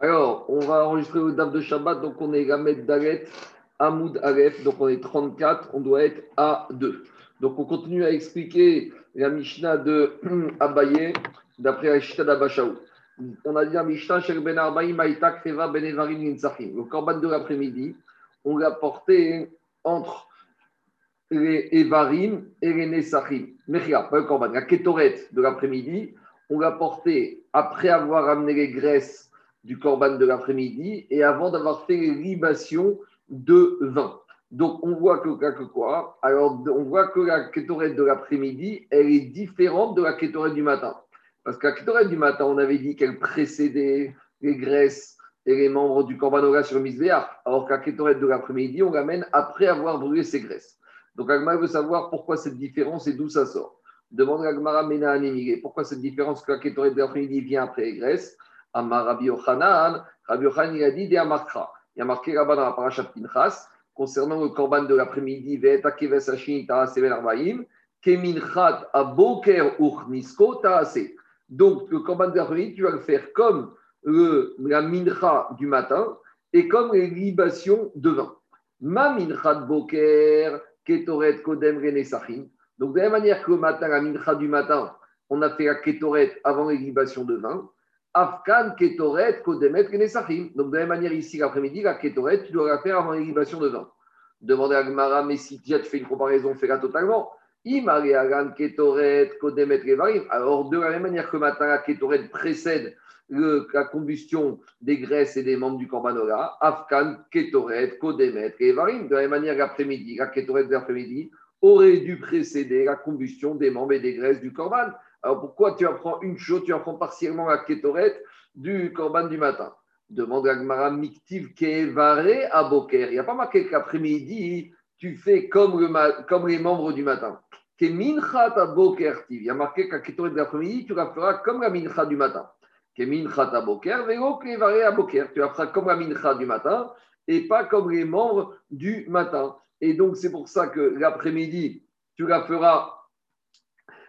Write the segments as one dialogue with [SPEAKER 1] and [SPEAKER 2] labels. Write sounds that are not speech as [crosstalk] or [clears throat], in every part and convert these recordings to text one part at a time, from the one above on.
[SPEAKER 1] Alors, on va enregistrer le DAF de Shabbat, donc on est Gamet Dalet, Hamoud Aleph, donc on est 34, on doit être à 2. Donc on continue à expliquer la Mishnah de [clears throat] Abaye, d'après la Mishnah d'Abashaou. On a dit la Mishnah, Shel Ben Arbaï, Maïtak, Teva, Ben Evarim. Le korban de l'après-midi, on l'a porté entre les Evarim et les Nesachim. Mechia, pas le korban, la Ketoret de l'après-midi, on l'a porté après avoir amené les graisses du corban de l'après-midi et avant d'avoir fait les libations de vin. Donc, on voit que, quoi Alors, on voit que la kétorette de l'après-midi, elle est différente de la kétorette du matin. Parce que la kétorette du matin, on avait dit qu'elle précédait les graisses et les membres du Ola sur Misbéach, alors que la kétorette de l'après-midi, on l'amène après avoir brûlé ses graisses. Donc, Agma veut savoir pourquoi cette différence et d'où ça sort. Demande à Agmara Mena pourquoi cette différence que la kétorette de l'après-midi vient après les graisses? Amar Rabbi Yochanan, Rabbi Yochanan, il a dit des Amakra. Il a marqué là-bas dans la parashat Pinchas, concernant le korban de l'après-midi, keminchat aboker uchnisko ta'ase. Donc, le korban de l'après-midi, tu vas le faire comme le, la mincha du matin et comme les libations de vin. Ma minchat boker, ketoret kodem renesachim. Donc, de la même manière que le matin, la mincha du matin, on a fait la ketoret avant les libations de vin. Afkan, Ketoret, Kodemet, Kenesachim. Donc, de la même manière, ici, l'après-midi, la Ketoret, tu dois la faire avant l'irrigation de vin. Demandez à Gmara, mais si tu fais une comparaison, fais-la totalement. Ketoret, Kodemet, Kevarim. Alors, de la même manière que matin, la Ketoret précède la combustion des graisses et des membres du Korbanola, Afkan, Ketoret, Kodemet, Kevarim. De la même manière, l'après-midi, la Ketoret de l'après-midi aurait dû précéder la combustion des membres et des graisses du Korban. Alors pourquoi tu apprends une chose, tu apprends partiellement la kétorette du korban du matin? Demande à Gmara Miktiv Kevare à Boker. Il n'y a pas marqué qu'après-midi, tu fais comme, le, comme les membres du matin. Keminchat à Boker Il y a marqué qu'à kétorette de l'après-midi, tu la feras comme la mincha du matin. À Boker, Vego Kevare à Boker. Tu la feras comme la mincha du matin et pas comme les membres du matin. Et donc, c'est pour ça que l'après-midi, tu la feras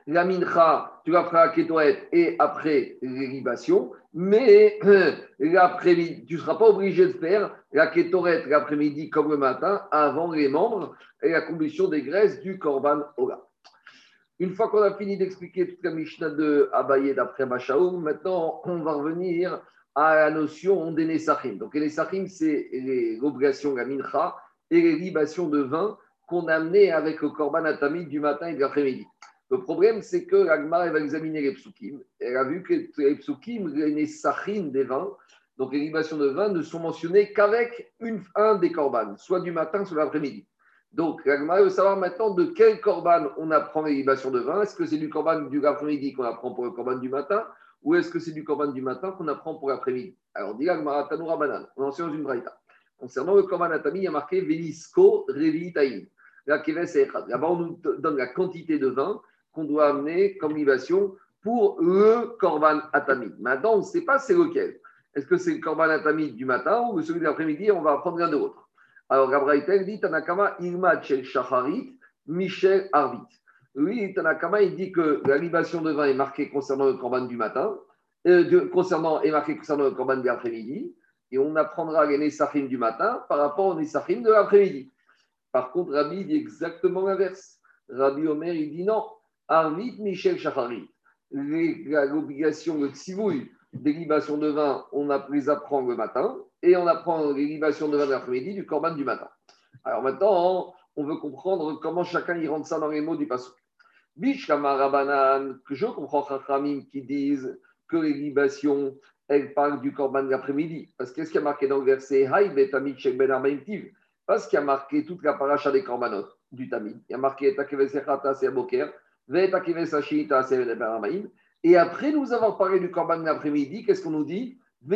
[SPEAKER 1] la mincha, tu la feras à Ketoret et après l'irrigation, mais [clears throat] l'après-midi, tu ne seras pas obligé de faire la Ketoret l'après-midi comme le matin avant les membres et la combustion des graisses du Korban Ola. Une fois qu'on a fini d'expliquer toute la Mishnah de Abaye d'après Machaoum, maintenant on va revenir à la notion des Nessachim. Donc les Nessachim, c'est l'obligation, la mincha et les libations de vin qu'on a amené avec le Korban Atamid du matin et de l'après-midi. Le problème, c'est que l'Agma va examiner les psukim. Elle a vu que les psukim, les sachin des vins, donc les libations de vin, ne sont mentionnées qu'avec un des korbanes, soit du matin, soit l'après-midi. Donc l'Agma veut savoir maintenant de quel korban on apprend les libations de vin. Est-ce que c'est du korban du après-midi qu'on apprend pour le korban du matin ou est-ce que c'est du korban du matin qu'on apprend pour l'après-midi? Alors, dit l'Agma, Tanoura Banan, on enseigne dans une braïta. Concernant le korban atami, il y a marqué Venisco Revi Là-bas, on nous donne la quantité de vin qu'on doit amener comme libation pour le korban atamid. Maintenant, on ne sait pas c'est lequel. Est-ce que c'est le korban atamid du matin ou celui de l'après-midi On va apprendre l'un de l'autre. Alors, Gabriel dit Tanakama Ilma Chel Shacharit, Michel Arvit. Oui, Tanakama, il dit que la libation de vin est marquée concernant le korban du matin, euh, concernant, est marquée concernant le korban de l'après-midi, et on apprendra les Nessachim du matin par rapport aux Nessachim de l'après-midi. Par contre, Rabbi dit exactement l'inverse. Rabbi Omer, il dit non, Arvit Michel Chachari. L'obligation, le tsivouille des libations de vin, on les apprend le matin et on apprend les libations de vin de l'après-midi du corban du matin. Alors maintenant, on veut comprendre comment chacun y rentre ça dans les mots du passage. Bishkamarabanan, que je comprends Chachamim qui disent que les libations, elles parlent du corban de l'après-midi. Parce qu'est-ce qui a marqué dans le verset Haï betamid shek ben Parce qu'il a marqué toute la paracha des korbanot du tamid. Il y a marqué Takevesechata Boker et après nous avons parlé du Korban l'après-midi, qu'est-ce qu'on nous dit? Tu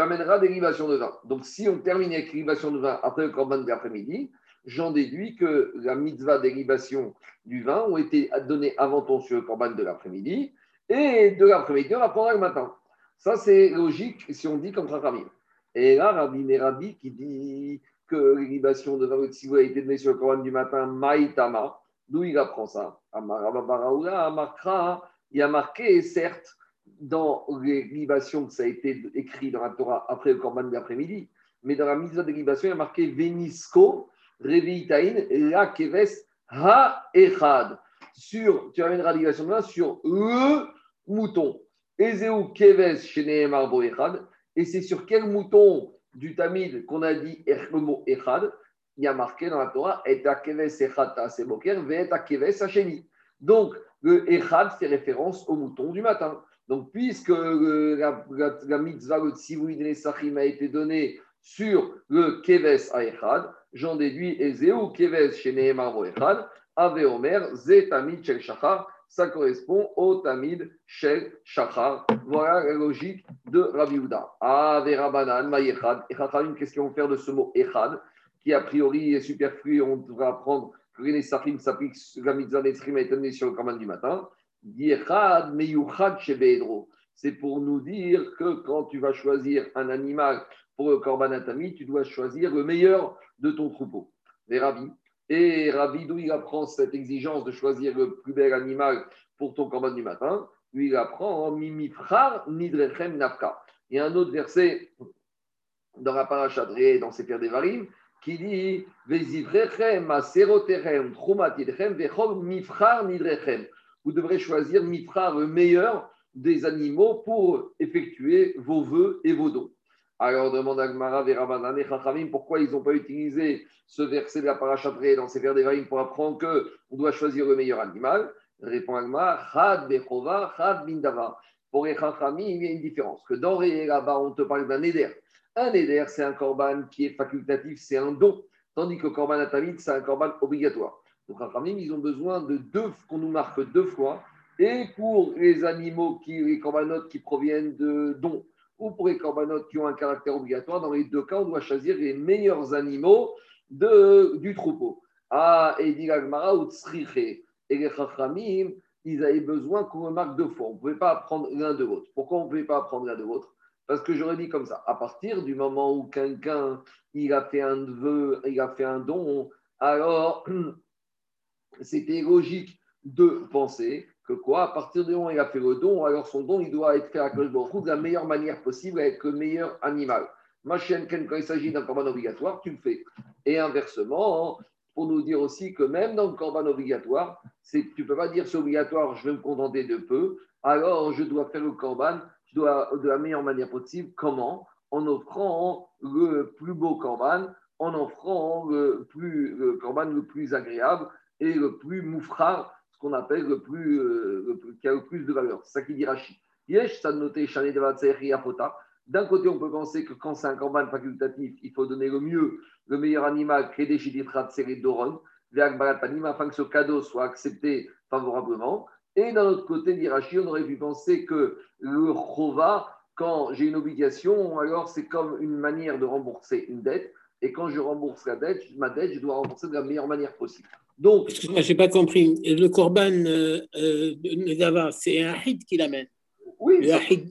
[SPEAKER 1] amèneras des libations de vin. Donc, si on termine avec libation de vin après le Korban de l'après-midi, j'en déduis que la mitzvah des libations du vin ont été données avant ton sur le Korban de l'après-midi. Et de l'après-midi, on apprendra le matin. Ça, c'est logique si on dit comme Chachamim. Et là, Rabbi Merabi qui dit que l'irrigation de Varut a été donnée sur le Coran du matin, Maïtama. D'où il apprend ça? Il a marqué, certes, dans les libations, ça a été écrit dans la Torah après le Corban de l'après-midi, mais dans la mise de libation, il a marqué Venisco, Revitain, La Keves, Ha Echad. Sur, tu amèneras la libation là sur le mouton. Ezeu Keves, Shene Marbo Echad. Et c'est sur quel mouton du Tamid qu'on a dit le mot Echad Il y a marqué dans la Torah Et Keves Echad Taseboker, Ve Keves Hasheni. Donc, le Echad fait référence au mouton du matin. Donc, puisque la, la, mitzvah, le tzivouid Nesachim a été donné sur le Keves Aechad, j'en déduis Ezeu Keves chez Nehemar Echad, Ave Omer, Ze Tamid Shel Shachar, ça correspond au Tamid Shel Shachar. Voilà la logique de Rabbi Houda. Ave Rabanan, Mayechad. Et une qu'est-ce qu'ils vont faire de ce mot Echad, qui a priori est superflu, on devrait apprendre que les Nesachim s'applique, la mitzvah été donnée sur le Kaman du matin. C'est pour nous dire que quand tu vas choisir un animal pour le Korban tu dois choisir le meilleur de ton troupeau. Les rabbis. Et Rabbi, d'où il apprend cette exigence de choisir le plus bel animal pour ton Korban du matin Lui, il apprend en Mimifrar Nidrechem Nafka. Il y a un autre verset dans la parachadré, dans Sefer Devarim, qui dit Vezivrechem, Aseroterem, Trumatidrechem, Vechol Mifrar Nidrechem vous devrez choisir Mitra, le meilleur des animaux, pour effectuer vos vœux et vos dons. Alors demande Agmara et Chachamim pourquoi ils n'ont pas utilisé ce verset de la parachatrée dans ces vers d'Evarim pour apprendre qu'on doit choisir le meilleur animal? Répond Agmara Chad Bechova, Chad Bindava. Pour les Chachamim, il y a une différence. Que dans là-bas, on te parle d'un éder. Un éder, c'est un korban qui est facultatif, c'est un don. Tandis que korban atamid, c'est un korban obligatoire. Donc, ils ont besoin de deux, qu'on nous marque deux fois, et pour les animaux, qui, les corbanotes qui proviennent de dons, ou pour les corbanotes qui ont un caractère obligatoire, dans les deux cas, on doit choisir les meilleurs animaux de, du troupeau. Ah, et dit ou Et les Chachamim, ils avaient besoin qu'on remarque deux fois. On ne pouvait pas apprendre l'un de l'autre. Pourquoi on ne pouvait pas apprendre l'un de l'autre? Parce que j'aurais dit comme ça, à partir du moment où quelqu'un il a fait un vœu, il a fait un don, alors [clears throat] c'était logique de penser que quoi, à partir du moment où il a fait le don, alors son don, il doit être fait à de la meilleure manière possible avec le meilleur animal. Ma chienne, quand il s'agit d'un corban obligatoire, tu le fais. Et inversement, pour nous dire aussi que même dans le corban obligatoire, tu ne peux pas dire c'est obligatoire, je vais me contenter de peu, alors je dois faire le corban de la meilleure manière possible. Comment? En offrant le plus beau corban, en offrant le, plus, corban le plus agréable, et le plus moufra, ce qu'on appelle le plus, euh, qui a le plus de valeur. C'est ça qui dit Rashi. D'un côté, on peut penser que quand c'est un corban facultatif, il faut donner le mieux, le meilleur animal, afin que ce cadeau soit accepté favorablement. Et d'un autre côté, on aurait pu penser que le chova, quand j'ai une obligation, alors c'est comme une manière de rembourser une dette. Et quand je rembourse la dette, ma dette, je dois rembourser de la meilleure manière possible.
[SPEAKER 2] Donc, Excuse-moi, je n'ai pas compris. Le Corban euh, euh, c'est un Hid qui l'amène.
[SPEAKER 1] Oui.
[SPEAKER 2] Le Hid,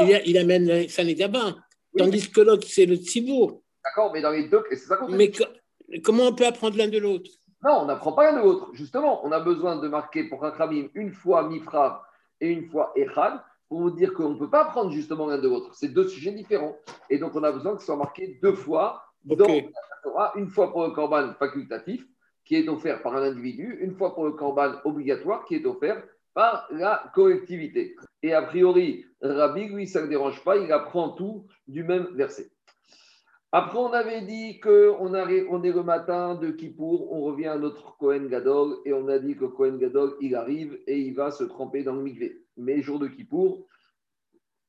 [SPEAKER 2] il, il, amène sa Nedava. Tandis que l'autre, c'est le Tzibour.
[SPEAKER 1] D'accord, mais dans les deux, c'est ça qu'on
[SPEAKER 2] Mais comment on peut apprendre l'un de l'autre?
[SPEAKER 1] Non, on n'apprend pas l'un de l'autre. Justement, on a besoin de marquer pour un Khamim une fois Mifra et une fois Echad pour vous dire qu'on ne peut pas apprendre justement l'un de l'autre. C'est deux sujets différents. Et donc, on a besoin que ce soit marqué deux fois dans la Torah, une fois pour le Corban facultatif qui est offert par un individu, une fois pour le corban obligatoire qui est offert par la collectivité. Et a priori, Rabbi, lui, ça ne dérange pas, il apprend tout du même verset. Après, on avait dit qu'on on est le matin de Kippour, on revient à notre Kohen Gadol, et on a dit que Kohen Gadol, il arrive et il va se tremper dans le mikvé. Mais jour de Kippour,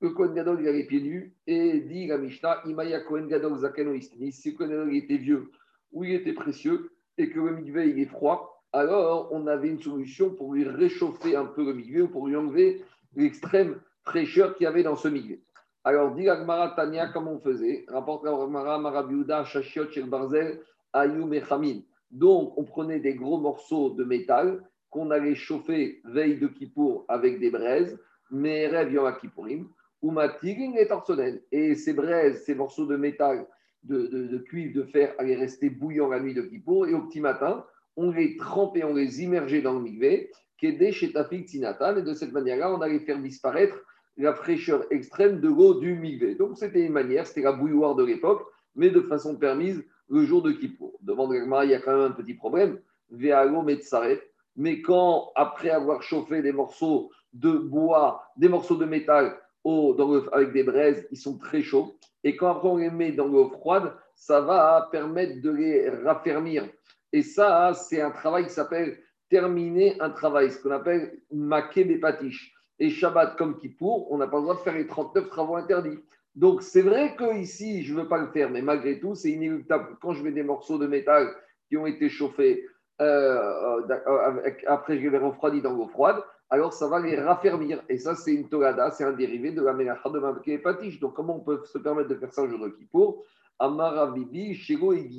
[SPEAKER 1] le Kohen Gadol, il a les pieds nus, et dit la Mishnah, Imaya Kohen Gadol Zakeno Si Kohen Gadol était vieux ou il était précieux, et que le mikvé il est froid, alors on avait une solution pour lui réchauffer un peu le mikvé ou pour lui enlever l'extrême fraîcheur qu'il y avait dans ce mikvé. Alors, dit Agmara Tania, comment on faisait? Rapporte Agmara Marabiuda, Shashiot, Shel Barzel, Ayum et Donc, on prenait des gros morceaux de métal qu'on allait chauffer veille de Kippour avec des braises, mais rêve Yom Kippourim, ou Matigin et Torsonel. Et ces braises, ces morceaux de métal de, cuivre, de fer allaient rester bouillants la nuit de Kippour. Et au petit matin, on les trempait, on les immergeait dans le mikvé, qui est chez Tafik Tinatan. Et de cette manière-là, on allait faire disparaître la fraîcheur extrême de l'eau du migvé. Donc c'était une manière, c'était la bouilloire de l'époque, mais de façon permise le jour de Kippour. Devant il y a quand même un petit problème. Mais quand, après avoir chauffé des morceaux de bois, des morceaux de métal avec des braises, ils sont très chauds. Et quand après on les met dans l'eau froide, ça va permettre de les raffermir. Et ça, c'est un travail qui s'appelle terminer un travail, ce qu'on appelle maquer des patiches. Et Shabbat comme Kippour, on n'a pas le droit de faire les 39 travaux interdits. Donc c'est vrai que ici, je ne veux pas le faire, mais malgré tout, c'est inéluctable. Quand je mets des morceaux de métal qui ont été chauffés, euh, euh, après je les refroidis dans l'eau froide, alors ça va les raffermir. Et ça, c'est une togada, c'est un dérivé de la mélacha de maquer les patiches. Donc comment on peut se permettre de faire ça au jour de Kippour Amarabibi, Shego et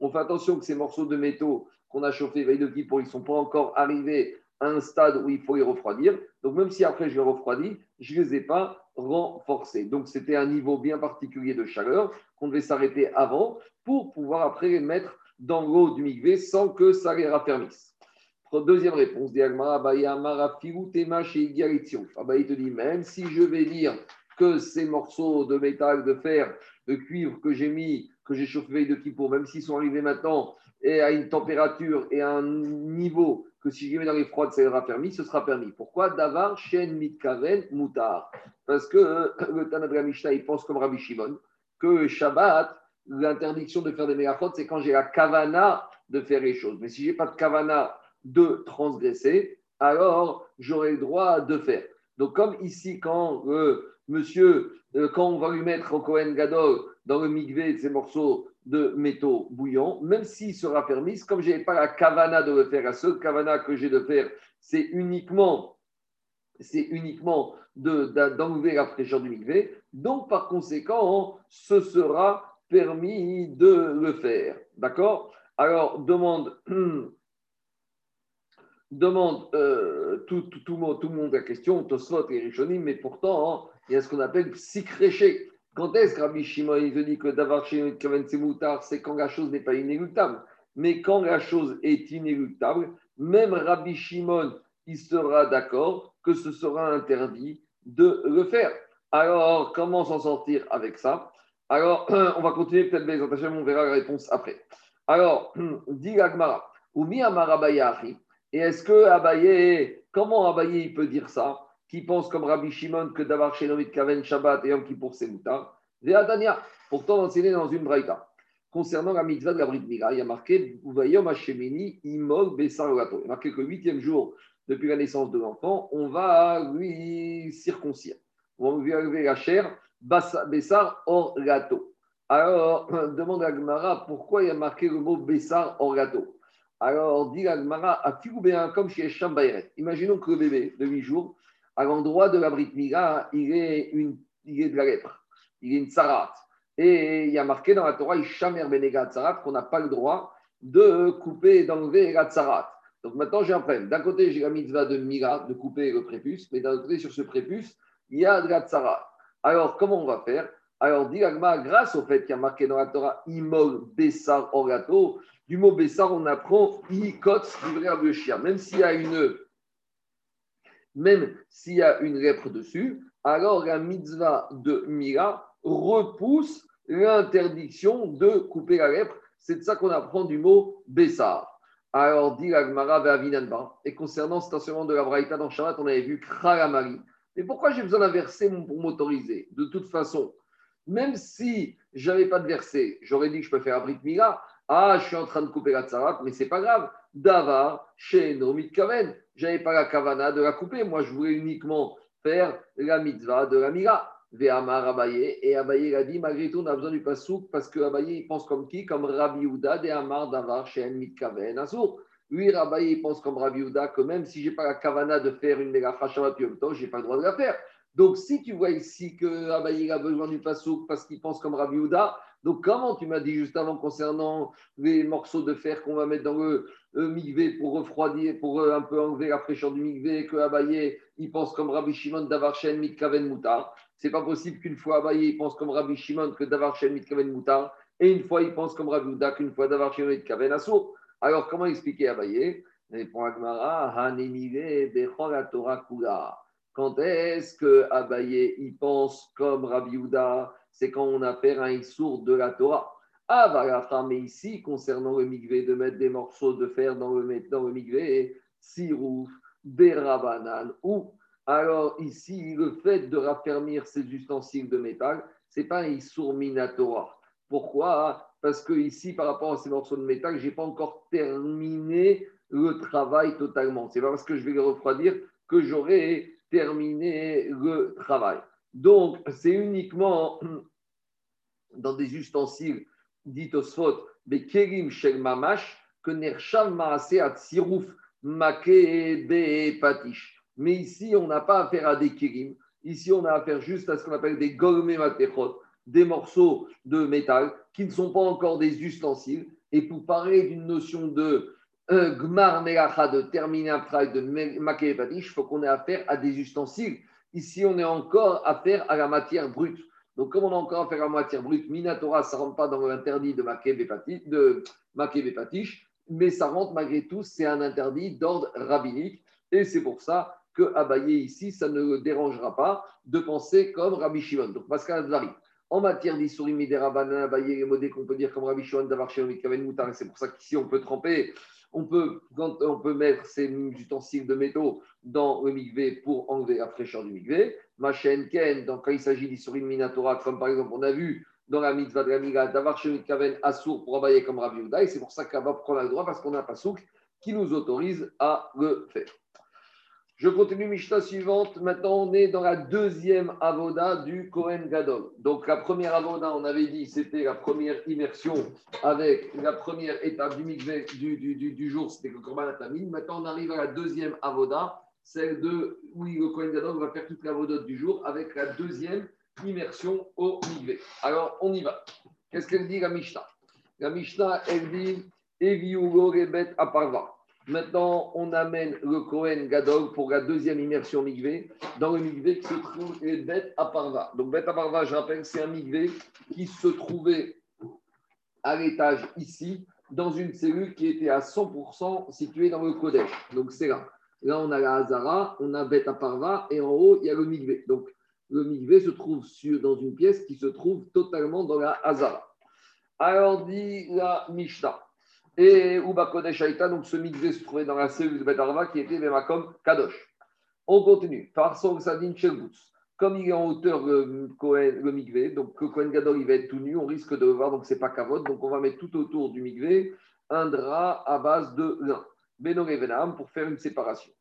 [SPEAKER 1] On fait attention que ces morceaux de métaux qu'on a chauffés veille de Kippour, ils ne sont pas encore arrivés à un stade où il faut les refroidir. Donc même si après je les refroidis, je ne les ai pas renforcés. Donc c'était un niveau bien particulier de chaleur qu'on devait s'arrêter avant pour pouvoir après les mettre dans l'eau du migvé sans que ça les raffermisse. Deuxième réponse, Abaye te dit, même si je vais dire que ces morceaux de métal, de fer, de cuivre que j'ai mis, que j'ai chauffé de Kippour, même s'ils sont arrivés maintenant et à une température et à un niveau que si je les mets dans les froides, ça sera permis, ce sera permis. Pourquoi? Davar, Shen, Mitkaven, Moutar Parce que euh, le Tanad Mishnah, il pense comme Rabbi Shimon que Shabbat, l'interdiction de faire des mégafrodes, c'est quand j'ai la kavana de faire les choses. Mais si je n'ai pas de kavana de transgresser, alors j'aurai le droit de faire. Donc, comme ici, quand euh, monsieur, euh, quand on va lui mettre au Kohen Gadol dans le migvé ces morceaux de métaux bouillants, même s'il sera permis, comme je n'ai pas la kavana de le faire, la seule kavana que j'ai de faire, c'est uniquement, c'est uniquement d'enlever la fraîcheur du migvé. Donc, par conséquent, ce sera permis de le faire. D'accord? Alors, demande, [clears throat] demande euh, tout, tout, tout, le monde la question, Tosfot et Rishonim, mais pourtant, il y a ce qu'on appelle psychréché. Quand est-ce que Rabbi Shimon il dit que d'avoir chez c'est quand la chose n'est pas inéluctable. Mais quand la chose est inéluctable, même Rabbi Shimon, il sera d'accord que ce sera interdit de le faire. Alors, comment s'en sortir avec ça? Alors, [clears throat] on va continuer peut-être les on verra la réponse après. Alors, [clears throat] dit Agmara, ou mi Et est-ce que Abaye, comment Abaye peut dire ça? Qui pense comme Rabbi Shimon que d'avoir chez Kaven Shabbat et Yom Kippour c'est Moutar. Ve'adania, pourtant enseigné dans une braïta. Concernant la mitzvah de la Brit Mila, il y a marqué Uvayom Hashemini Imog Bessar Il y a marqué que le huitième jour depuis la naissance de l'enfant, on va lui circoncire. On va lui enlever la chair Bessar Or Gato. Alors, demande à Gmara pourquoi il y a marqué le mot Bessar Or Gato. Alors, dit Gmara, à comme chez Shambayret. Imaginons que le bébé de 8 jours, à l'endroit de la Brit Mila, il est, une, il de la lèpre, il est une tsarat. Et il y a marqué dans la Torah, Ishamer Benega Tsarat, qu'on n'a pas le droit de couper et d'enlever la tsarat. Donc maintenant, j'ai un problème. D'un côté, j'ai la mitzvah de Mila, de couper le prépuce, mais d'un autre côté, sur ce prépuce, il y a de la tsarat. Alors, comment on va faire? Alors, dit grâce au fait qu'il y a marqué dans la Torah, Imol Bessar Orato, du mot Bessar, on apprend Ikot du verbe de chien. Même s'il y a une même s'il y a une lèpre dessus, alors la mitzvah de Mira repousse l'interdiction de couper la lèpre. C'est de ça qu'on apprend du mot Bessar. Alors, dit l'Agmara Avinanba. Et concernant cet enseignement de la Braïta dans Shabbat, on avait vu Kralamari. Mais pourquoi j'ai besoin d'un verset pour m'autoriser? De toute façon, même si je n'avais pas de verset, j'aurais dit que je peux faire un Brit. Ah, je suis en train de couper la tsarat, mais c'est pas grave. Davar, chez Nomit Kaven n'avais pas la kavana de la couper. Moi, je voulais uniquement faire la mitzvah de la mira. Ve'amar Abaye. Et Abaye a dit, malgré tout, on a besoin du pasouk parce que Abaye, il pense comme qui? Comme Rabbi Ouda de Amar Davar Shen Mitkaven Asur. Lui, Abaye, il pense comme Rabbi Ouda que même si je n'ai pas la kavana de faire une mégacha Shabbat Yom je n'ai pas le droit de la faire. Donc, si tu vois ici que Abaye a besoin du pasouk parce qu'il pense comme Rabbi Ouda, donc, comment tu m'as dit juste avant concernant les morceaux de fer qu'on va mettre dans le, migvé pour refroidir, pour euh, un peu enlever la fraîcheur du migvé, que Abaye, il pense comme Rabbi Shimon Davarchen Mitkaven Moutar. C'est pas possible qu'une fois Abaye, il pense comme Rabbi Shimon que Davarchen Mitkaven Moutar, et une fois il pense comme Rabbi Uda qu'une fois Davarchen Mitkaven Assour. Alors, comment expliquer Abaye? Répond Agmara, Torah Kula. Quand est-ce que Abaye il pense comme Rabbi Houda C'est quand on a affaire un sourd de la Torah? Ah, mais ici, concernant le migvé, de mettre des morceaux de fer dans le, dans le migvé, sirouf, berabanan, ou alors ici, le fait de raffermir ces ustensiles de métal, ce n'est pas un issour minatora. Pourquoi? Parce que ici, par rapport à ces morceaux de métal, je n'ai pas encore terminé le travail totalement. C'est pas parce que je vais le refroidir que j'aurai terminé le travail. Donc, c'est uniquement dans des ustensiles dits osphot, mais kerim shel mamash, que nersham maase at sirouf make patish. Mais ici, on n'a pas affaire à des kérim. Ici, on a affaire juste à ce qu'on appelle des golmé matechot, des morceaux de métal qui ne sont pas encore des ustensiles. Et pour parler d'une notion de euh, gmar melacha, de terminer un travail de maké patish, il faut qu'on ait affaire à des ustensiles. Ici, on est encore affaire à la matière brute. Donc, comme on a encore affaire à la matière brute, Minatora, ça ne rentre pas dans l'interdit de maké patish, mais ça rentre malgré tout, c'est un interdit d'ordre rabbinique. Et c'est pour ça que Abaye ici, ça ne dérangera pas de penser comme Rabbi Shimon. Donc, Pascal Advari, en matière d'Issourim et Rabanan, Abaye, les modèles qu'on peut dire comme Rabbi Shimon, d'avoir chez Moutar, c'est pour ça qu'ici, on peut tremper, on peut, mettre ces ustensiles de métaux dans le migvé pour enlever la fraîcheur du migvé. Machen Ken, quand il s'agit d'Issourim Minatora, comme par exemple, on a vu dans la mitzvah de la d'avoir chez Kaven Assour pour Abaye comme Rabbi Uda, et c'est pour ça qu'Abba prend le droit parce qu'on a un pasouk qui nous autorise à le faire. Je continue Mishnah suivante. Maintenant, on est dans la deuxième avoda du Kohen Gadol. Donc, la première avoda, on avait dit, c'était la première immersion avec la première étape du du, du, jour, c'était le Korban Maintenant, on arrive à la deuxième avoda, celle de où le Kohen Gadol va faire toute l'avoda du jour avec la deuxième immersion au Migvé. Alors, on y va. Qu'est-ce qu'elle dit, la Mishnah? La Mishnah, elle dit Eviugo Rebet Aparva. Maintenant, on amène le Kohen Gadol pour la deuxième immersion migvé, dans le migvé qui se trouve les Bet Aparva. Donc, Bet Aparva, je rappelle, c'est un migvé qui se trouvait à l'étage ici, dans une cellule qui était à 100% située dans le Kodesh. Donc, c'est là. Là, on a la Hazara, on a Bet Aparva, et en haut, il y a le migvé. Donc, le migvé se trouve sur, dans une pièce qui se trouve totalement dans la Hazara. Alors, dit la Mishnah. Et Uba Kodesh donc ce mikvé se trouvait dans la cellule de Betarva qui était Vemakom Kadosh. On continue. Farson Sadin Shelbutz. Comme il est en hauteur le, le mikvé, donc le Kohen Gadol il va être tout nu, on risque de le voir, donc c'est pas kavod. Donc on va mettre tout autour du mikvé un drap à base de lin. Benon et pour faire une séparation.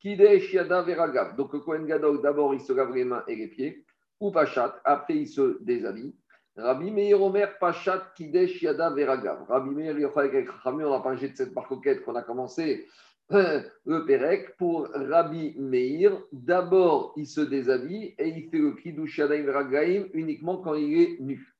[SPEAKER 1] Kidesh Yada Veragav. Donc le Kohen Gadol d'abord il se lave les mains et les pieds. Ou Pachat, après il se déshabille. Rabbi Meir Omer Pachat Kidesh Yada Veragav. Rabbi Meir on a parlé de cette barcoquette qu'on a commencé [laughs] le Pérec. Pour Rabbi Meir, d'abord il se déshabille et il fait le Kiddush Yada Veragaim uniquement quand il est nu.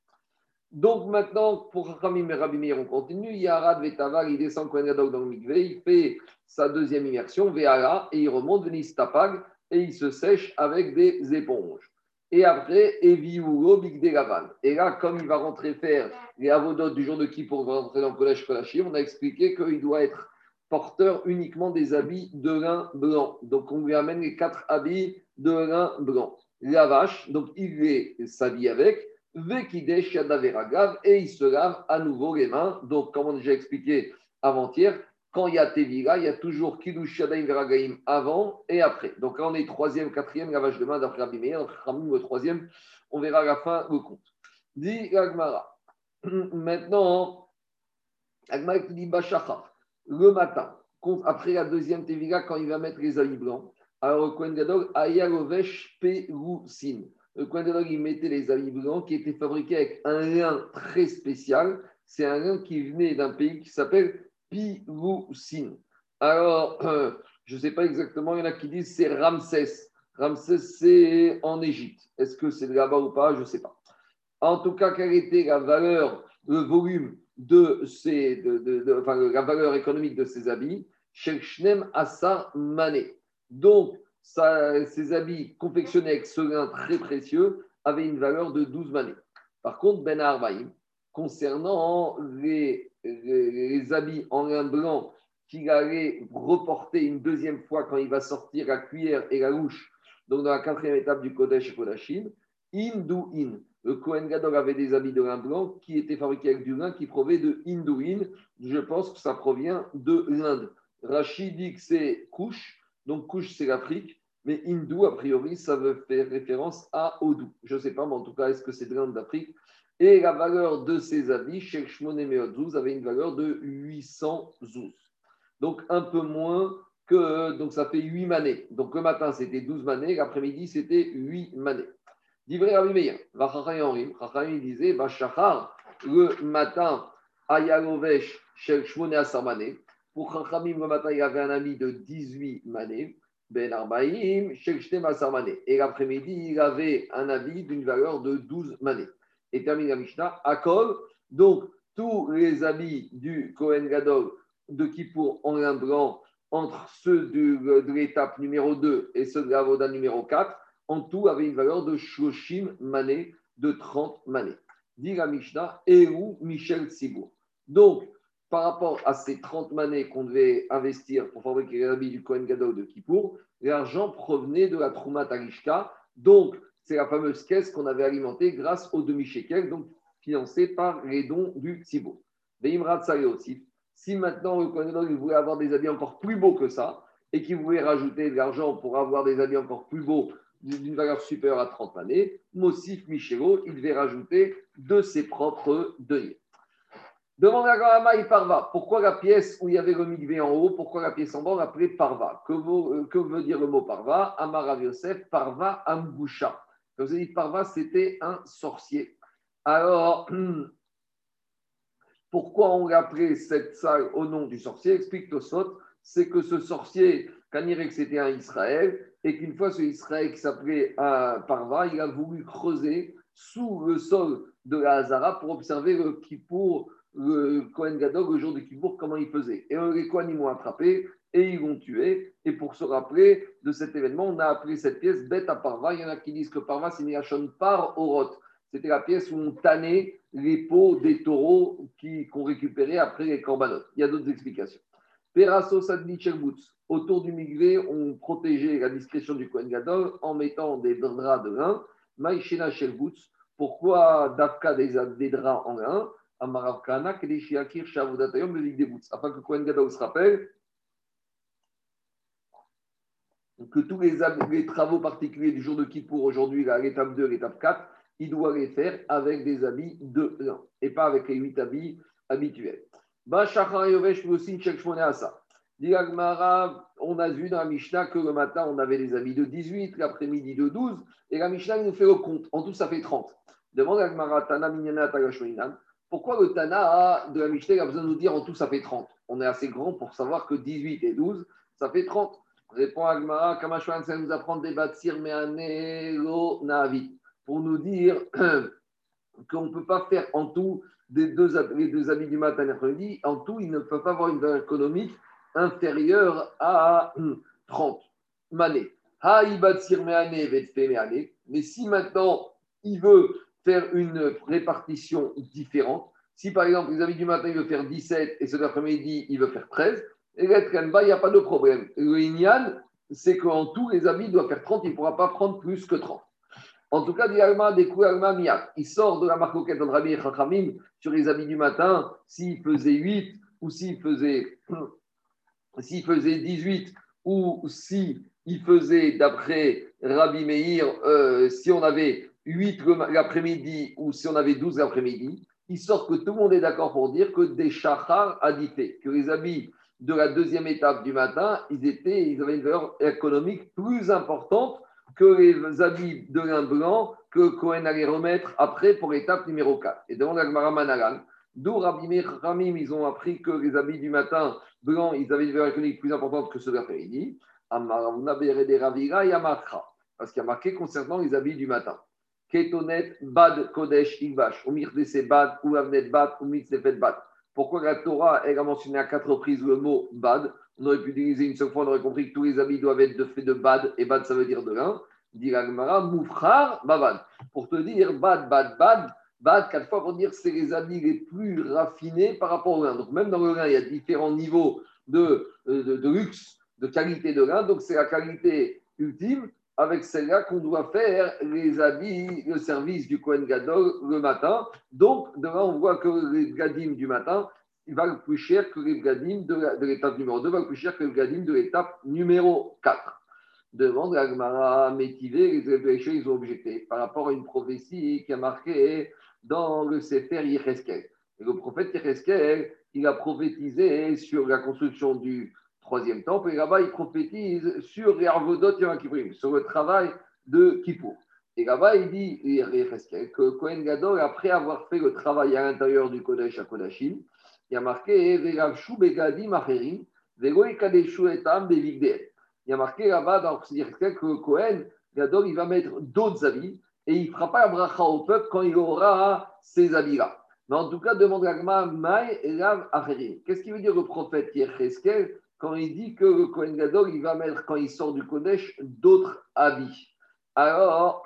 [SPEAKER 1] Donc maintenant, pour Rabbi Meir, on continue. Yarad Vetavar, il descend Kohen Gadol dans le mikveh, il fait sa deuxième immersion, Veala, et il remonte Venistapag et il se sèche avec des éponges. Et après, Eviulo Bigdelavan. Et là, comme il va rentrer faire les avodotes du jour de qui pour rentrer dans le collège Kolachim, on a expliqué qu'il doit être porteur uniquement des habits de lin blanc. Donc, on lui amène les quatre habits de lin blanc. La vache, donc il s'habille avec, Vekidesh Yadaveragav, et il se lave à nouveau les mains. Donc, comme on a déjà expliqué avant-hier, quand il y a Tevila, il y a toujours Kiddush Shadaim Veragaim avant et après. Donc là, on est troisième, quatrième lavage de main d'après Rabbi Meir. le troisième, on verra à la fin le compte. Dit Agmara. [clears throat] Maintenant, Agmara dit Bachachar, le matin, après la deuxième Tevila, quand il va mettre les habits blancs, alors le Kohen Gadol, Ayalovesh Perusin. Le Kohen il mettait les habits blancs qui étaient fabriqués avec un lin très spécial. C'est un lin qui venait d'un pays qui s'appelle Pilousin. Alors, euh, je ne sais pas exactement, il y en a qui disent c'est Ramsès. Ramsès, c'est en Égypte. Est-ce que c'est là-bas ou pas? Je ne sais pas. En tout cas, quelle était la valeur, le volume de ces, enfin, la valeur économique de ces habits? Shekshnem Asa Mané. Donc, ça, ces habits confectionnés avec ce lin très précieux avaient une valeur de 12 manées. Par contre, Ben Arbaïm, concernant les les, habits en lin blanc qu'il allait reporter une deuxième fois quand il va sortir la cuillère et la louche Donc, dans la quatrième étape du Kodesh Kodashim, in. Le Kohen Gadol avait des habits de lin blanc qui étaient fabriqués avec du lin qui provient de Indouin. Je pense que ça provient de l'Inde. Rachid dit que c'est couche, donc couche c'est l'Afrique, mais hindou, a priori, ça veut faire référence à Odou. Je ne sais pas, mais en tout cas, est-ce que c'est de l'Inde d'Afrique? Et la valeur de ces habits, chez Meot avait une valeur de 800 zouz. Donc un peu moins que. Donc ça fait 8 manées. Donc le matin, c'était 12 manées, l'après-midi, c'était 8 manées. Divré Rabbi Meir, il disait, Bachachar, le matin, Ayalovesh, Shel Shmoné Asamane. Pour Chachamim, le matin, il avait un ami de 18 manées. Ben Arbaïm, Shel Shtem Asamane. Et l'après-midi, il avait un habit d'une valeur de 12 manées. Et termine la Mishnah, Akol. Donc, tous les habits du Kohen Gadol de Kippour en lin blanc, entre ceux de, l'étape numéro 2 et ceux de la Voda numéro 4, en tout avait une valeur de Shoshim mané, de 30 manées. Dit la Mishnah, Eru Michel Sibour? Donc, par rapport à ces 30 manées qu'on devait investir pour fabriquer les habits du Kohen Gadol de Kippour, l'argent provenait de la Trouma Tarishka. Donc, c'est la fameuse caisse qu'on avait alimentée grâce au demi-shekel, donc financée par les dons du Tzibour. aussi. Si maintenant le Kohen voulait avoir des habits encore plus beaux que ça, et qu'il voulait rajouter de l'argent pour avoir des habits encore plus beaux d'une valeur supérieure à 30 années, Mossif Michelo, il devait rajouter de ses propres deniers. Demande à Gama Parva, pourquoi la pièce où il y avait le migvé en haut, pourquoi la pièce en bas on Parva? Que, euh, que, veut dire le mot Parva? Amarav Yosef, Parva Ambusha. Dit Parva, c'était un sorcier. Alors, [clears throat] pourquoi on l'appelait cette salle au nom du sorcier? Explique Tosot, c'est que ce sorcier, que c'était un Israël, et qu'une fois ce Israël qui s'appelait euh, Parva, il a voulu creuser sous le sol de la Hazara pour observer le Kippour, le Kohen Gadog, le jour de Kippour, comment il faisait. Et les Kohen, ils m'ont attrapé et ils l'ont tué. Et pour se rappeler de cet événement, on a appelé cette pièce bête à Parva. Il y en a qui disent que Parva, c'est Mirachon par Oroth. C'était la pièce où on tannait les peaux des taureaux qu'on récupérait après les corbanotes. Il y a d'autres explications. Peraso Sadni autour du migré, on protégeait la discrétion du Kohen Gadol en mettant des draps de lin. Maïchena Shelbutz, pourquoi Dafka des, draps en lin Amaravkana, Kedeshiakir, Shavudatayom. Afin que Kohen Gadol se rappelle que tous les, travaux particuliers du jour de Kippour, aujourd'hui, l'étape 2, l'étape 4, il doit les faire avec des habits de lin et pas avec les 8 habits habituels. On a vu dans la Mishnah que le matin, on avait des habits de 18, l'après-midi de 12, et la Mishnah nous fait le compte. En tout, ça fait 30. Demande à Tana Minyana pourquoi le Tana de la Mishnah a besoin de nous dire en tout, ça fait 30 On est assez grand pour savoir que 18 et 12, ça fait 30. Répond Agmara, Kamashwan, ça nous apprend des bâtir lo navi. Pour nous dire [clears throat] qu'on ne peut pas faire en tout les deux habits du matin et l'après-midi. En tout, ils ne peuvent pas avoir une valeur économique inférieur à [clears throat] 30 manées. Mais si maintenant il veut faire une répartition différente, si par exemple les amis du matin il veut faire 17 et cet après-midi il veut faire 13, et il n'y a pas de problème. Le Inyan, c'est qu'en tout les amis doivent faire 30, il ne pourra pas prendre plus que 30. En tout cas, il sort de la marque de Rabbi Chachamim sur les amis du matin, s'il faisait 8 ou s'il faisait [clears throat] s'il faisait 18 ou si il faisait, d'après Rabbi Meir, euh, si on avait 8 l'après-midi ou si on avait 12 l'après-midi, il sort que tout le monde est d'accord pour dire que des chachars a dit que les habits de la deuxième étape du matin, ils, étaient, ils avaient une valeur économique plus importante que les habits de lin blanc que Cohen allait remettre après pour l'étape numéro 4. Et devant l'Agmara Manalan, D'où Rabbi Ramim, ils ont appris que les habits du matin blancs, ils avaient une valeur économique plus importante que ceux d'après-midi. Parce qu'il y a marqué concernant les habits du matin. Ketonet, Bad, Kodesh, Umir Bad, Bad, Bad. Pourquoi la Torah, elle a mentionné à quatre reprises le mot Bad On aurait pu utiliser une seule fois, on aurait compris que tous les habits doivent être de fait de Bad, et Bad, ça veut dire de lin. Dit Moufrar, Babad. Pour te dire Bad, Bad, Bad, Bad, quatre fois pour dire c'est les habits les plus raffinés par rapport au lin. Donc même dans le lin, il y a différents niveaux de, de, luxe, de qualité de lin. Donc c'est la qualité ultime avec celle-là qu'on doit faire les habits, le service du Kohen Gadol le matin. Donc, de là, on voit que les gadim du matin valent plus cher que les gadim de l'étape numéro 2, valent plus cher que les gadim de l'étape numéro 4. Demande l'Agmara Métivé, les Réfléchis, ils ont objecté par rapport à une prophétie qui a marqué dans le Sefer Yecheskel. Et le prophète Yecheskel, il a prophétisé sur la construction du troisième temple, et là-bas, il prophétise sur les sur le travail de Kippour. Et là-bas, il dit que Kohen Gadol, après avoir fait le travail à l'intérieur du Kodesh à Kodashim, il a marqué Il y a marqué là-bas dans le que Kohen Gadol, il va mettre d'autres habits et il ne fera pas la bracha au peuple quand il aura ces habits-là. Mais en tout cas, demande Maï et Lav Qu'est-ce qu'il veut dire le prophète Yecheskel quand il dit que le Kohen Gadol, il va mettre, quand il sort du Kodesh, d'autres habits. Alors,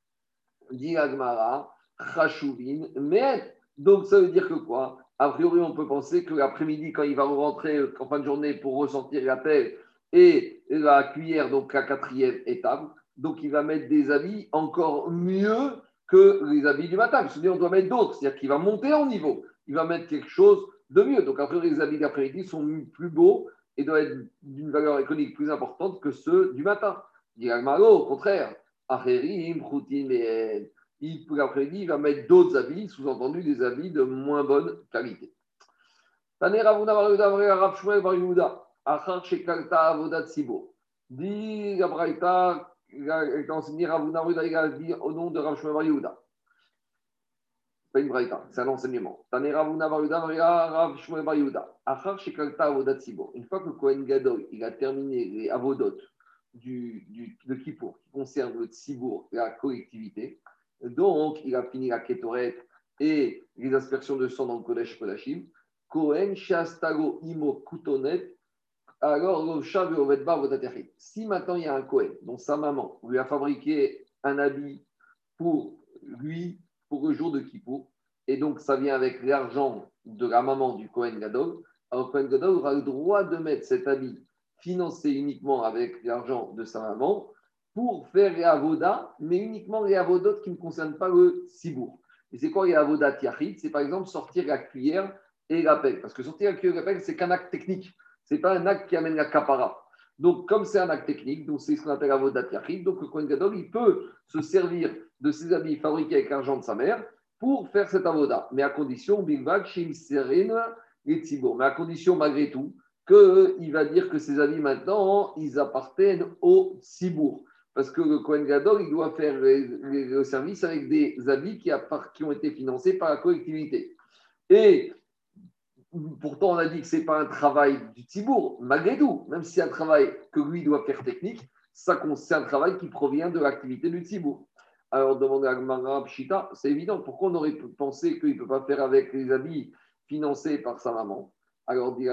[SPEAKER 1] [clears throat] dit Agmara, Chashuvin, mais donc ça veut dire que quoi? A priori, on peut penser que l'après-midi, quand il va rentrer en fin de journée pour ressentir la pelle et la cuillère, donc la quatrième étape, donc il va mettre des habits encore mieux que les habits du matin. Parce on doit mettre d'autres, c'est-à-dire qu'il va monter en niveau. Il va mettre quelque chose de mieux. Donc après, les habits d'après-midi sont plus beaux et doivent être d'une valeur économique plus importante que ceux du matin. Dit au contraire, il l'après-midi, il va mettre d'autres habits, sous-entendu des habits de moins bonne qualité. Il il au nom de pas une braïta, c'est un enseignement. Une fois que Kohen Gadol il a terminé les avodot du, du, de Kippour qui concerne le Tzibour, la collectivité, donc il a fini la Ketoret et les aspersions de sang dans le Kodesh Kodashim, Kohen Shastago Imo Kutonet, alors Si maintenant il y a un Kohen dont sa maman lui a fabriqué un habit pour lui pour le jour de Kippour. Et donc, ça vient avec l'argent de la maman du Kohen Gadol. Alors, Kohen Gadol aura le droit de mettre cet habit financé uniquement avec l'argent de sa maman pour faire les avodas, mais uniquement les avodas qui ne concernent pas le cibourg. Et c'est quoi les avodas tiachit C'est par exemple sortir la cuillère et la pelle. Parce que sortir la cuillère et la c'est qu'un acte technique. Ce n'est pas un acte qui amène la capara. Donc, comme c'est un acte technique, donc c'est ce qu'on appelle avodat yachid, donc le Gadol, il peut se servir de ses habits fabriqués avec l'argent de sa mère pour faire cet avoda, mais à condition, bilbag, shim et mais à condition malgré tout qu'il va dire que ces habits maintenant, ils appartiennent au Tzibour. Parce que le Gadol, il doit faire le service avec des habits qui, qui ont été financés par la collectivité. Et pourtant, on a dit que ce n'est pas un travail du Tibour, malgré tout, même si c'est un travail que lui doit faire technique, c'est un travail qui provient de l'activité du Tibour. Alors, demander à Gmara Pshita, c'est évident. Pourquoi on aurait pensé qu'il ne peut pas faire avec les habits financés par sa maman? Alors, dit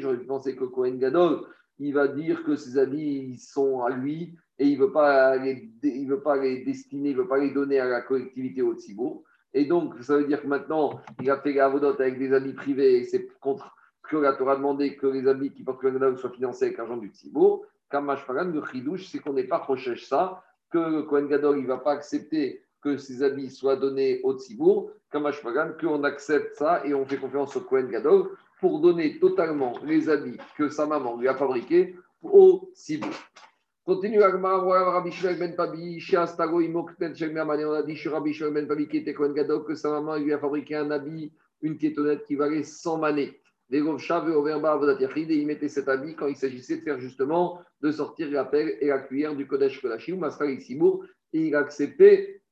[SPEAKER 1] j'aurais pu penser que Cohen Gadol, il va dire que ses habits sont à lui et il ne veut, pas les, veut pas les destiner, il ne veut pas les donner à la collectivité au Tibour. Et donc, ça veut dire que maintenant, il a fait la avec des habits privés et c'est contre que la Torah a demandé que les habits qui portent le soient financés avec l'argent du Tzibour. Kamash Pagan, le chidouche, c'est qu'on n'est pas proche ça, que le Kohen il ne va pas accepter que ses habits soient donnés au Tzibour. Kamash Pagan, qu'on accepte ça et on fait confiance au Kohen Gadol pour donner totalement les habits que sa maman lui a fabriqués au Tzibour. Continue Agmar, Rabbi Shmuel ben Pabi, Shiastago Imokten Shemmerman, on a dit chez Rabbi Shmuel ben Pabi qui était Kohen Gadol que sa maman lui a fabriqué un habit, une kétonnette qui valait 100 manées. Et il mettait cet habit quand il s'agissait de faire justement, de sortir la pelle et la cuillère du Kodesh Kodashim, Masral Sibour, et il acceptait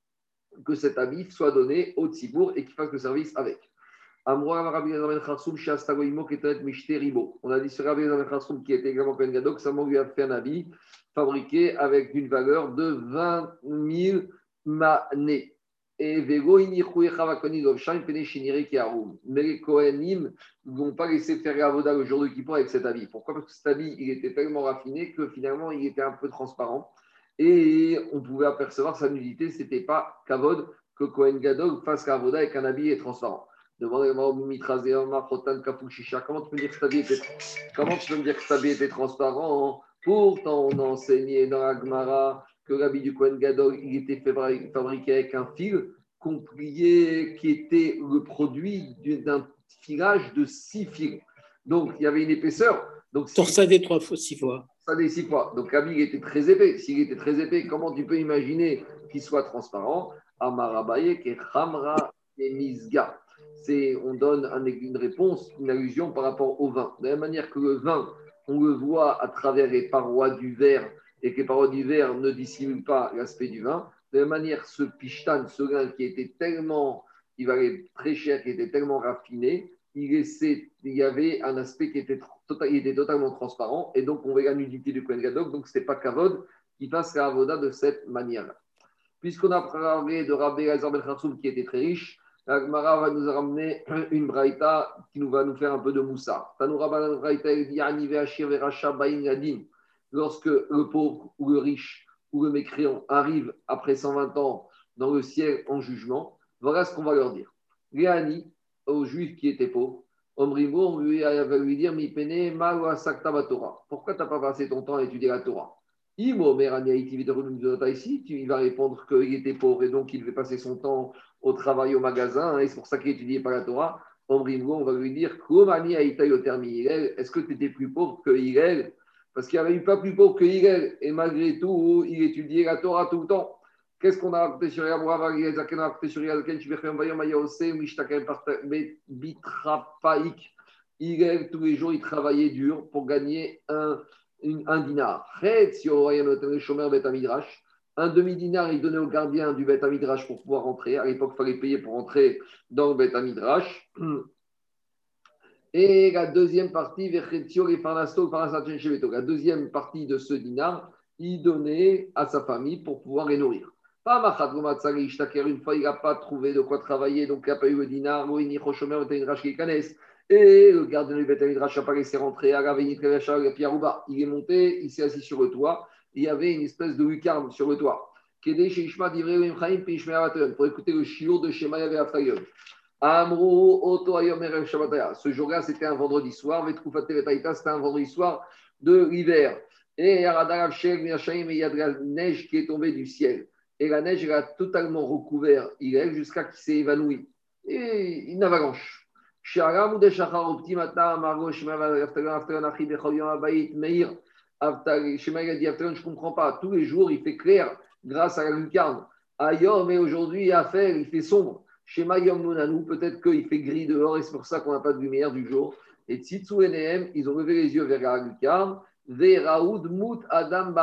[SPEAKER 1] que cet habit soit donné au Tzibour et qu'il fasse le service avec. On a dit sur Rabbi Zamen qui était également Kohen Gadol, que sa lui a fait un habit fabriqué avec une valeur de 20 000 manées. Et Mais les Kohanim ne vont pas laisser faire Avoda le jour de Kippour avec cet habit. Pourquoi? Parce que cet habit, il était tellement raffiné que finalement, il était un peu transparent. Et on pouvait apercevoir sa nudité. Ce n'était pas Kavod que Kohen Gadol fasse Avoda avec un habit transparent. Demandez-moi Comment tu peux dire que cet habit était, comment tu peux me dire que cet habit était transparent Pourtant, on enseignait dans la Gemara que l'habit du Kohen Gadol, il était fabriqué avec un fil qui était le produit d'un filage de six fils. Donc, il y avait une épaisseur. Donc,
[SPEAKER 2] Torsadé trois fois, six fois.
[SPEAKER 1] Torsadé six fois. Donc, l'habit était très épais. S'il était très épais, comment tu peux imaginer qu'il soit transparent? Amarabaye, qui est Hamra et Misga. On donne une réponse, une allusion par rapport au vin. De la même manière que le vin, on le voit à travers les parois du verre et que les parois du verre ne dissimulent pas l'aspect du vin, de la même manière, ce pichtan, ce grain qui était tellement, il valait très cher, qui était tellement raffiné, il, y avait un aspect qui était, tota-, totalement transparent, et donc on voit la nudité du Kohen Gadok, donc ce n'est pas Kavod qui passe la Avoda de cette manière-là. Puisqu'on a parlé de Rabbi Azar Ben qui était très riche, la Gemara va nous ramener une braïta qui nous va nous faire un peu de moussa. Lorsque le pauvre ou le riche ou le mécréant arrive après 120 ans dans le ciel en jugement, voilà ce qu'on va leur dire. Léani, aux juifs qui étaient pauvres, Omrivo, on va lui dire Pourquoi tu n'as pas passé ton temps à étudier la Torah? Ici, il va répondre qu'il était pauvre et donc il devait passer son temps au travail au magasin, et c'est pour ça qu'il étudiait par la Torah. on va lui dire Est-ce que tu étais plus pauvre que Hillel Parce qu'il n'y avait pas plus pauvre que Hillel, et malgré tout, il étudiait la Torah tout le temps. Qu'est-ce qu'on a raconté sur. Hillel, tous les jours, il travaillait dur pour gagner un, un dinar. Un demi-dinar, il donnait au gardien du Beth Amidrash pour pouvoir rentrer. À l'époque, il fallait payer pour rentrer dans le Beth. Et la deuxième partie, la deuxième partie de ce dinar, il donnait à sa famille pour pouvoir les nourrir. Une fois, il n'a pas trouvé de quoi travailler, donc il n'a pas eu le dinar. Et le gardien du Beth Amidrash n'a pas laissé rentrer. Il est monté, il s'est assis sur le toit il y avait une espèce de lucarne sur le toit. Pour écouter le chiour de Shema Yavé Ce jour-là, c'était un vendredi soir. C'était un vendredi soir de l'hiver. Et il y a de la neige qui est tombée du ciel. Et la neige, elle a totalement recouvert Hillel jusqu'à qu'il s'est évanoui. Et une avalanche. Je comprends pas. Tous les jours, il fait clair grâce à la lucarne. Ayom, mais aujourd'hui, à faire, il fait sombre. Shema Yom Nonanou, peut-être qu'il fait gris dehors et c'est pour ça qu'on n'a pas de lumière du jour. Et Tzitsu et ils ont levé les yeux vers la lucarne. Mut Adam.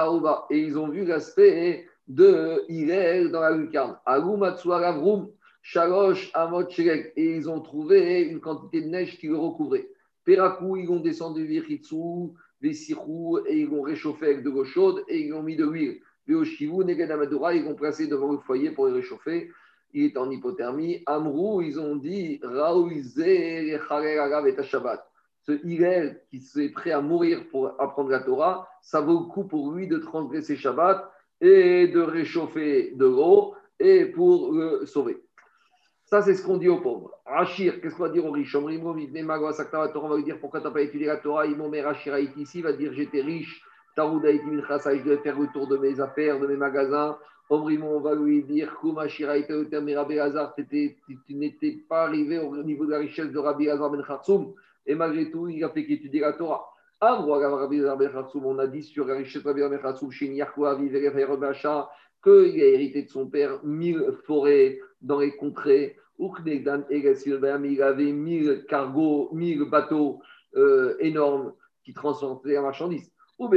[SPEAKER 1] Et ils ont vu l'aspect de Hirel dans la lucarne. Alou Matsuaravrum, Shalosh Amot Et ils ont trouvé une quantité de neige qui le recouvrait. Perakou, ils ont descendu Vichitsu des sirou et ils vont réchauffer avec de l'eau chaude et ils ont mis de l'huile. Les oshivu, Negadamadura, ils vont placer devant le foyer pour les réchauffer. Il est en hypothermie. Amrou, ils ont dit Raouize et Shabbat. Ce Hillel qui est prêt à mourir pour apprendre la Torah, ça vaut le coup pour lui de transgresser Shabbat et de réchauffer de l'eau et pour le sauver. Ça, c'est ce qu'on dit aux pauvres. Rachir, qu'est-ce qu'on va dire aux riches? On va lui dire pourquoi tu n'as pas étudié la Torah? Il m'a Rachir ici, va dire j'étais riche. Tarouda je devais faire le tour de mes affaires, de mes magasins. on va lui dire tu n'étais pas arrivé au niveau de la richesse de Rabbi Azar ben Kharsoum. Et malgré tout, il a fait qu'étudier la Torah. Ben on a dit sur la richesse de Rabbi Azar ben Kharsoum, qu'il a hérité de son père mille forêts dans les contrées il avait 1000 cargos, 1000 bateaux euh, énormes qui transportaient la marchandise. Et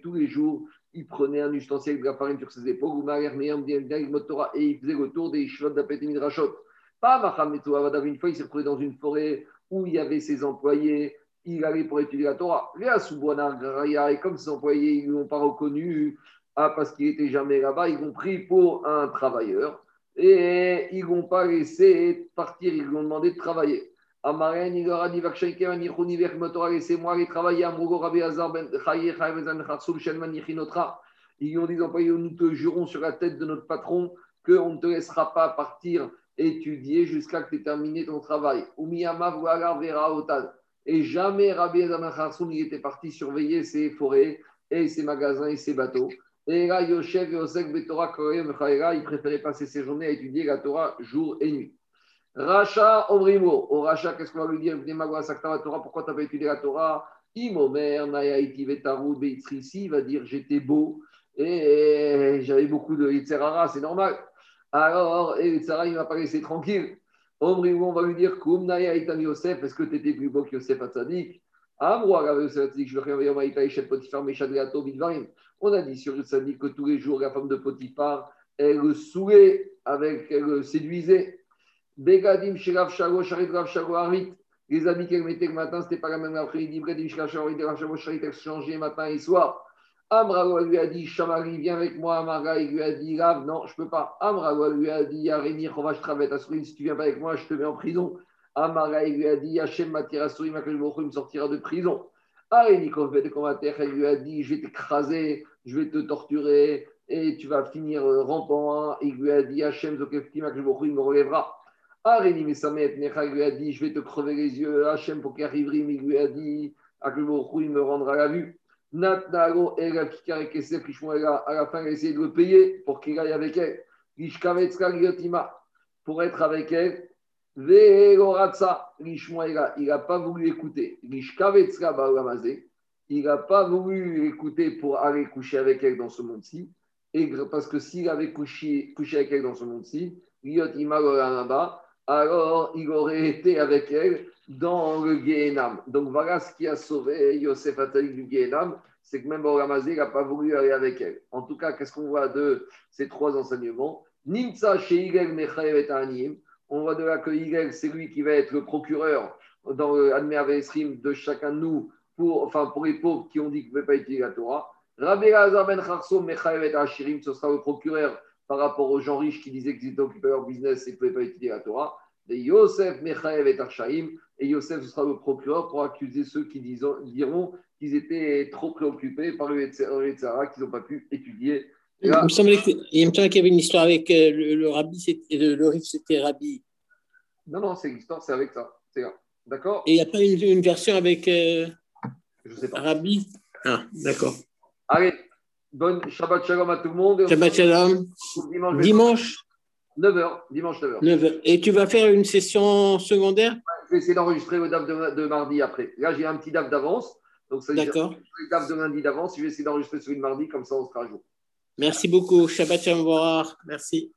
[SPEAKER 1] tous les jours, il prenait un ustensile de la farine sur ses épaules, et il faisait le tour des chevaux d'Apet Pas une fois, il s'est retrouvé dans une forêt où il y avait ses employés, il allait pour étudier la Torah. Et comme ses employés, ne l'ont pas reconnu, ah, parce qu'il n'était jamais là-bas, ils l'ont pris pour un travailleur et ils ne vont pas laisser partir, ils lui ont demandé de travailler. Amaren, il leur a dit laissez-moi aller travailler à Rabbi Azar ben Ils lui ont dit nous te jurons sur la tête de notre patron qu'on ne te laissera pas partir étudier jusqu'à que tu aies terminé ton travail. Et jamais Rabbi Elazar il était parti surveiller ses forêts et ses magasins et ses bateaux. Et là, Yoshev Betorah il préférait passer ses journées à étudier la Torah jour et nuit. Racha Omrimo. Au Racha, qu'est-ce qu'on va lui dire? Pourquoi tu n'as pas étudié la Torah? Imomer, Nayaiti Vetarud, va dire j'étais beau et j'avais beaucoup de Yitzhara, c'est normal. Alors, et Yitzhara, il ne m'a pas laissé tranquille. Omrimo, on va lui dire Koum Nayaitam Yosef, est-ce que tu étais plus beau que Yosef Atzadik on a dit sur le Tzadik que tous les jours, la femme de Potiphar, elle le saoulait, avec, elle le séduisait. Begadim Shirav Shalo, Sharit Rav Shalo Harit. Les habits qu'elle mettait le matin, ce n'était pas la même après-midi. Begadim Shirav Shalo, Rav Shalo Sharit, elle changeait matin et soir. Amrago lui a dit, Shamari, viens avec moi. Amara, il lui a dit, Rav, non, je ne peux pas. Amrago lui a dit, Yarémi, Chovash Travet, Asrin, si tu viens pas avec moi, je te mets en prison. Amara, il lui a dit, Hachem Matirasuri, il me sortira de prison. Arénikov, elle lui a dit, je vais t'écraser, je vais te torturer, et tu vas finir euh, rampant. Il lui a dit, Hachem Zokefti, il me relèvera. Aréni Mesamet, il lui a dit, je vais te crever les yeux. Hachem Pokerivri, il lui a dit, il me rendra la vue. Natnago, elle a à la fin, elle a essayé de le payer pour qu'il aille avec elle. Pour être avec elle, il n'a pas voulu écouter. Il n'a pas voulu écouter pour aller coucher avec elle dans ce monde-ci. Et parce que s'il avait couché, couché avec elle dans ce monde-ci, alors il aurait été avec elle dans le Gehenam. Donc voilà ce qui a sauvé Yosef Atalik du Gehenam, c'est que même Boramazé n'a pas voulu aller avec elle. En tout cas, qu'est-ce qu'on voit de ces trois enseignements? Nimsa Sheigel Mechaevet Anim on voit de là que Higel, c'est lui qui va être le procureur dans le Admer de chacun de nous, pour, enfin pour les pauvres qui ont dit qu'ils ne pouvaient pas étudier la Torah. Rabbi Lazar ben Charsom, et Ashirim, ce sera le procureur par rapport aux gens riches qui disaient qu'ils étaient occupés à leur business et ne pouvaient pas étudier la Torah. Et Yosef, Mechaev et Arshaim, et Yosef ce sera le procureur pour accuser ceux qui diront qu'ils étaient trop préoccupés par le Yetzara, qu'ils n'ont pas pu étudier
[SPEAKER 2] il me semblait qu'il y avait une histoire avec euh, le, le rabbi, le, le riff, c'était rabbi.
[SPEAKER 1] Non, non, c'est l'histoire, c'est avec ça. D'accord
[SPEAKER 2] Et il n'y a pas une, une version avec euh,
[SPEAKER 1] Je sais pas.
[SPEAKER 2] rabbi? Ah, d'accord.
[SPEAKER 1] Allez, bonne Shabbat Shalom à tout le monde.
[SPEAKER 2] Shabbat Shalom. Dimanche, dimanche
[SPEAKER 1] 9h. Dimanche 9h.
[SPEAKER 2] 9h. Et tu vas faire une session secondaire?
[SPEAKER 1] Je vais essayer d'enregistrer le DAF de, de, mardi après. Là, j'ai un petit DAF d'avance. Donc, ça
[SPEAKER 2] D'accord.
[SPEAKER 1] Le DAF de lundi d'avance. Je vais essayer d'enregistrer celui de mardi, comme ça, on sera à jour.
[SPEAKER 2] Merci beaucoup. Shabbat Shalom. Merci.